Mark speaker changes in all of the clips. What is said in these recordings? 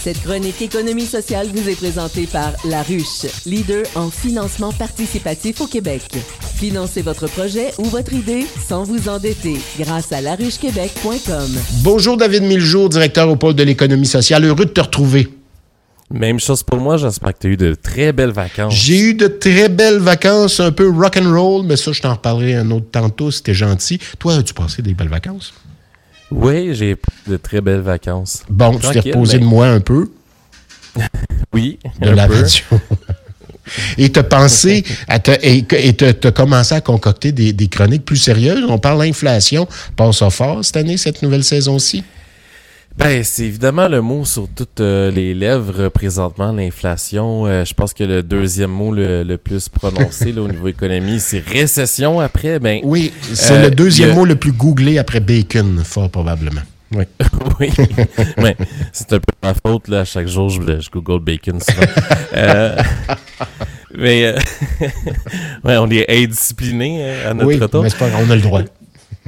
Speaker 1: Cette chronique économie sociale vous est présentée par La Ruche, leader en financement participatif au Québec. Financez votre projet ou votre idée sans vous endetter grâce à laruchequebec.com.
Speaker 2: Bonjour David Miljour, directeur au pôle de l'économie sociale. Heureux de te retrouver.
Speaker 3: Même chose pour moi, j'espère que tu as eu de très belles vacances.
Speaker 2: J'ai eu de très belles vacances, un peu rock and roll, mais ça, je t'en reparlerai un autre tantôt, c'était gentil. Toi, as-tu passé des belles vacances?
Speaker 3: Oui, j'ai de très belles vacances.
Speaker 2: Bon, tu t'es reposé de moi un peu.
Speaker 3: oui.
Speaker 2: De la radio. et t'as pensé à et t'as commencé à concocter des, des, chroniques plus sérieuses? On parle d'inflation. Passe ça fort cette année, cette nouvelle saison-ci?
Speaker 3: Ben, c'est évidemment le mot sur toutes euh, les lèvres présentement, l'inflation. Euh, je pense que le deuxième mot le, plus prononcé là, au niveau économie, c'est récession après. Ben,
Speaker 2: oui, c'est le euh, deuxième mot le plus googlé après bacon, fort probablement.
Speaker 3: Oui. oui. c'est un peu ma faute, là. Chaque jour, je, je google bacon mais, ouais, on est indiscipliné hein, à notre
Speaker 2: oui,
Speaker 3: tour.
Speaker 2: mais pas on a le droit.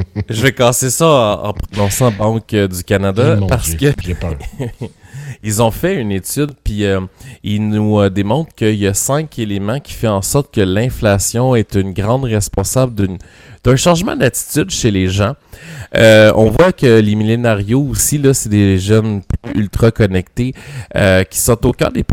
Speaker 3: je vais casser ça en, prononçant Banque du Canada parce que ils ont fait une étude puis euh, ils nous euh, démontrent qu'il y a cinq éléments qui font en sorte que l'inflation est une grande responsable d'un changement d'attitude chez les gens. Euh, on voit que les millénarios aussi, là, c'est des jeunes ultra connectés qui sont au cœur des,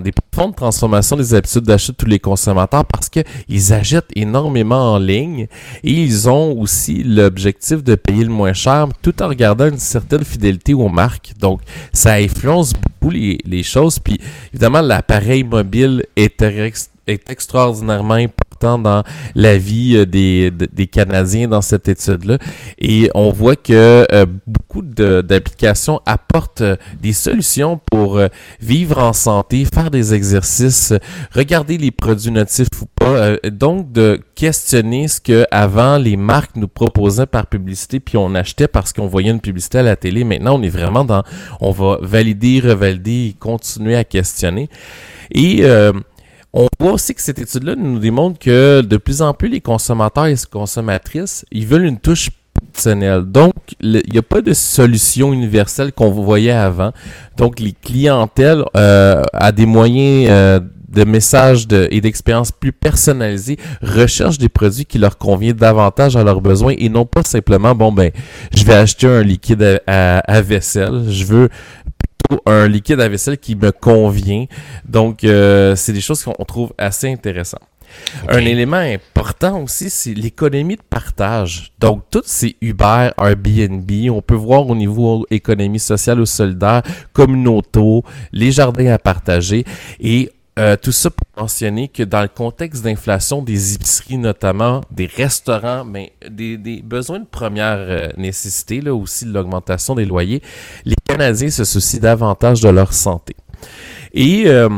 Speaker 3: des profondes transformations des habitudes d'achat de tous les consommateurs parce qu'ils achètent énormément en ligne et ils ont aussi l'objectif de payer le moins cher tout en regardant une certaine fidélité aux marques. Donc, ça influence beaucoup les, les choses. Puis, évidemment, l'appareil mobile est, est extraordinairement important dans la vie euh, des, des Canadiens dans cette étude-là. Et on voit que euh, beaucoup d'applications apportent euh, des solutions pour vivre en santé, faire des exercices, regarder les produits notifs ou pas. donc, de questionner ce que avant les marques nous proposaient par publicité, puis on achetait parce qu'on voyait une publicité à la télé. Maintenant, on est vraiment dans, on va valider, revalider, continuer à questionner. Et on voit aussi que cette étude-là nous démontre que de plus en plus les consommateurs et consommatrices, ils veulent une touche personnelle. Donc, il n'y a pas de solution universelle qu'on voyait avant. Donc, les clientèles euh, à des moyens euh, de messages et d'expériences plus personnalisés recherchent des produits qui leur conviennent davantage à leurs besoins et non pas simplement, bon, ben, je vais acheter un liquide à vaisselle, je veux un liquide à vaisselle qui me convient. Donc, euh, c'est des choses qu'on trouve assez intéressantes. Un élément important aussi, c'est l'économie de partage. Donc, toutes ces Uber, Airbnb, on peut voir au niveau économie sociale ou solidaire, communautaux, les jardins à partager. Et euh, tout ça pour mentionner que dans le contexte d'inflation des épiceries notamment, des restaurants, mais des, des besoins de première euh, nécessité, là aussi l'augmentation des loyers, les Canadiens se soucient davantage de leur santé. Et euh,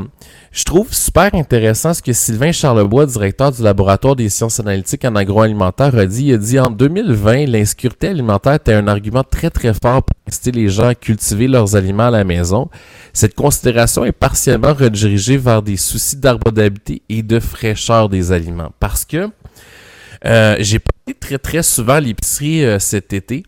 Speaker 3: je trouve super intéressant ce que Sylvain Charlebois, directeur du laboratoire des sciences analytiques en agroalimentaire, a dit. Il a dit en 2020, l'insécurité alimentaire était un argument très très fort pour inciter les gens à cultiver leurs aliments à la maison. Cette considération est partiellement redirigée vers des soucis d'arbordabilité et de fraîcheur des aliments. Parce que euh, j'ai été très très souvent à l'épicerie euh, cet été.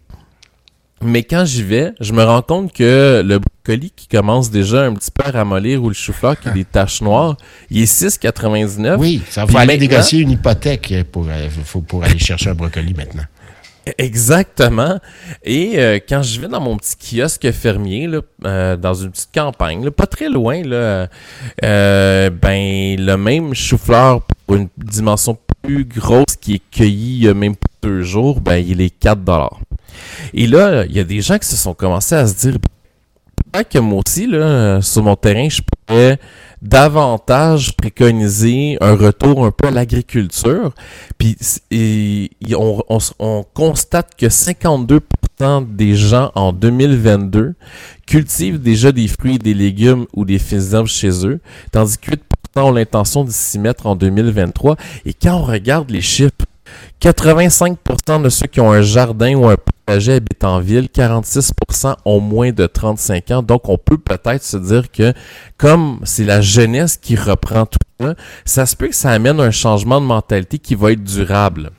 Speaker 3: Mais quand j'y vais, je me rends compte que le brocoli qui commence déjà un petit peu à ramollir ou le chou-fleur qui a des taches noires, il est 6,99.
Speaker 2: Oui, ça va aller négocier une hypothèque pour, euh, pour aller chercher un brocoli maintenant.
Speaker 3: Exactement. Et euh, quand je vais dans mon petit kiosque fermier, là, euh, dans une petite campagne, pas très loin, là, ben le même chou-fleur pour une dimension plus grosse qui est cueilli il y a même pas deux jours, ben il est 4 dollars. Et là, il y a des gens qui se sont commencés à se dire peut-être que moi aussi, là, sur mon terrain, je pourrais davantage préconiser un retour un peu à l'agriculture. Puis on, on, constate que 52% des gens en 2022 cultivent déjà des fruits, des légumes ou des fils d'arbres chez eux, tandis que 8% ont l'intention de s'y mettre en 2023. Et quand on regarde les chiffres, 85% de ceux qui ont un jardin ou un potager habitent en ville, 46% ont moins de 35 ans. Donc, on peut peut-être se dire que comme c'est la jeunesse qui reprend tout ça, ça se peut que ça amène un changement de mentalité qui va être durable.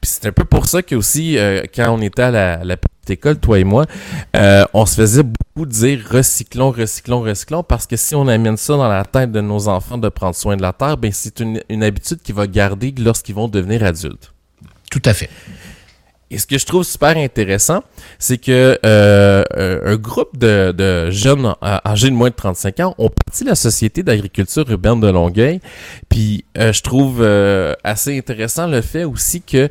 Speaker 3: Puis c'est un peu pour ça que aussi, euh, quand on était à la, petite école, toi et moi, euh, on se faisait beaucoup dire recyclons, recyclons, recyclons, parce que si on amène ça dans la tête de nos enfants de prendre soin de la terre, ben c'est une, une habitude qui va garder lorsqu'ils vont devenir adultes.
Speaker 2: Tout à fait.
Speaker 3: Et ce que je trouve super intéressant, c'est que euh, un groupe de, jeunes âgés de moins de 35 ans ont parti la Société d'agriculture urbaine de Longueuil. Puis euh, je trouve euh, assez intéressant le fait aussi que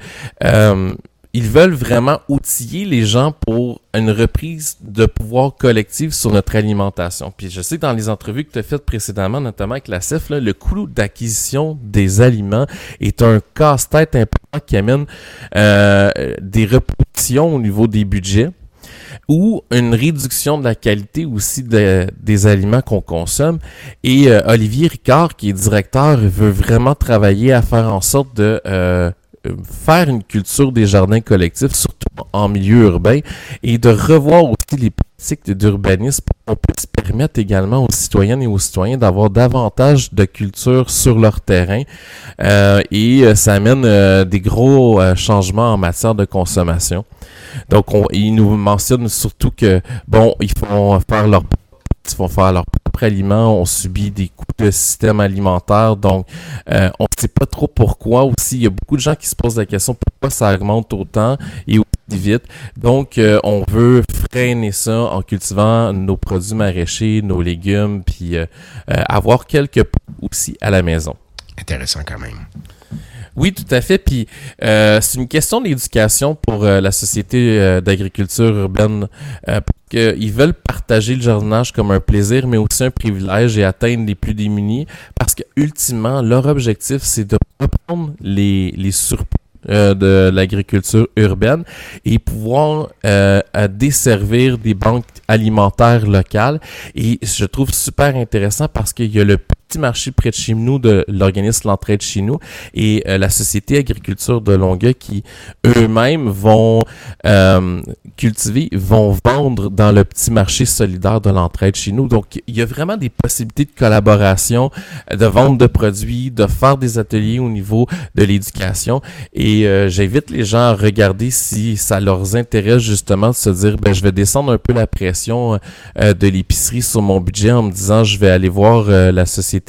Speaker 3: ils veulent vraiment outiller les gens pour une reprise de pouvoir collectif sur notre alimentation. Puis je sais dans les entrevues que tu as faites précédemment, notamment avec la CEF, le coût d'acquisition des aliments est un casse-tête important qui amène euh, des repositions au niveau des budgets ou une réduction de la qualité aussi des aliments qu'on consomme. Et euh, Olivier Ricard, qui est directeur, veut vraiment travailler à faire en sorte de euh, faire une culture des jardins collectifs, surtout en milieu urbain, et de revoir aussi les pratiques d'urbanisme pour qu'on puisse permettre également aux citoyennes et aux citoyens d'avoir davantage de culture sur leur terrain. Euh, et euh, ça amène euh, des gros changements en matière de consommation. Donc, on, il nous mentionne surtout que, bon, ils font faire leur ils vont faire leur aliment, on subit des coûts de système alimentaire, donc euh, on ne sait pas trop pourquoi aussi. Il y a beaucoup de gens qui se posent la question pourquoi ça augmente autant et aussi vite. Donc euh, on veut freiner ça en cultivant nos produits maraîchers, nos légumes, puis euh, avoir quelques aussi à la maison.
Speaker 2: Intéressant quand même.
Speaker 3: Oui, tout à fait. Puis euh, c'est une question d'éducation pour euh, la société euh, d'agriculture urbaine. parce qu'ils veulent partager le jardinage comme un plaisir, mais aussi un privilège et atteindre les plus démunis. Parce que ultimement, leur objectif, c'est de reprendre les, les surplus de l'agriculture urbaine et pouvoir desservir des banques alimentaires locales. Et je trouve super intéressant parce qu'il y a le petit marché près de chez nous de l'organisme L'Entraide chez nous et euh, la Société Agriculture de Longueuil qui eux-mêmes vont euh, cultiver, vont vendre dans le petit marché solidaire de l'entraide chez nous. Donc, il y a vraiment des possibilités de collaboration, de vente de produits, de faire des ateliers au niveau de l'éducation. Et euh, j'invite les gens à regarder si ça leur intéresse justement de se dire, ben, je vais descendre un peu la pression de l'épicerie sur mon budget en me disant, je vais aller voir la société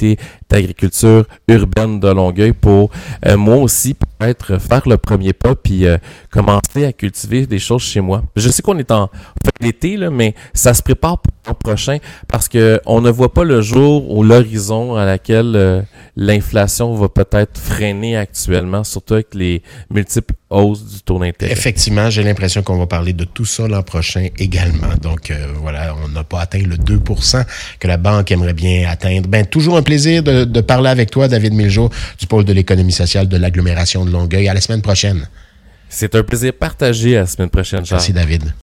Speaker 3: d'agriculture urbaine de Longueuil pour euh, moi aussi peut-être faire le premier pas puis euh, commencer à cultiver des choses chez moi. Je sais qu'on est en fin d'été là, mais ça se prépare pour l'an prochain parce que on ne voit pas le jour ou l'horizon à laquelle euh, l'inflation va peut-être freiner actuellement, surtout avec les multiples hausses du taux d'intérêt.
Speaker 2: Effectivement, j'ai l'impression qu'on va parler de tout ça l'an prochain également. Donc voilà, on n'a pas atteint le 2% que la banque aimerait bien atteindre. Ben toujours un plaisir de, de parler avec toi, David Miljo, du pôle de l'économie sociale de l'agglomération de Longueuil. À la semaine prochaine.
Speaker 3: C'est un plaisir partagé à la semaine prochaine,
Speaker 2: Charles. Merci, David.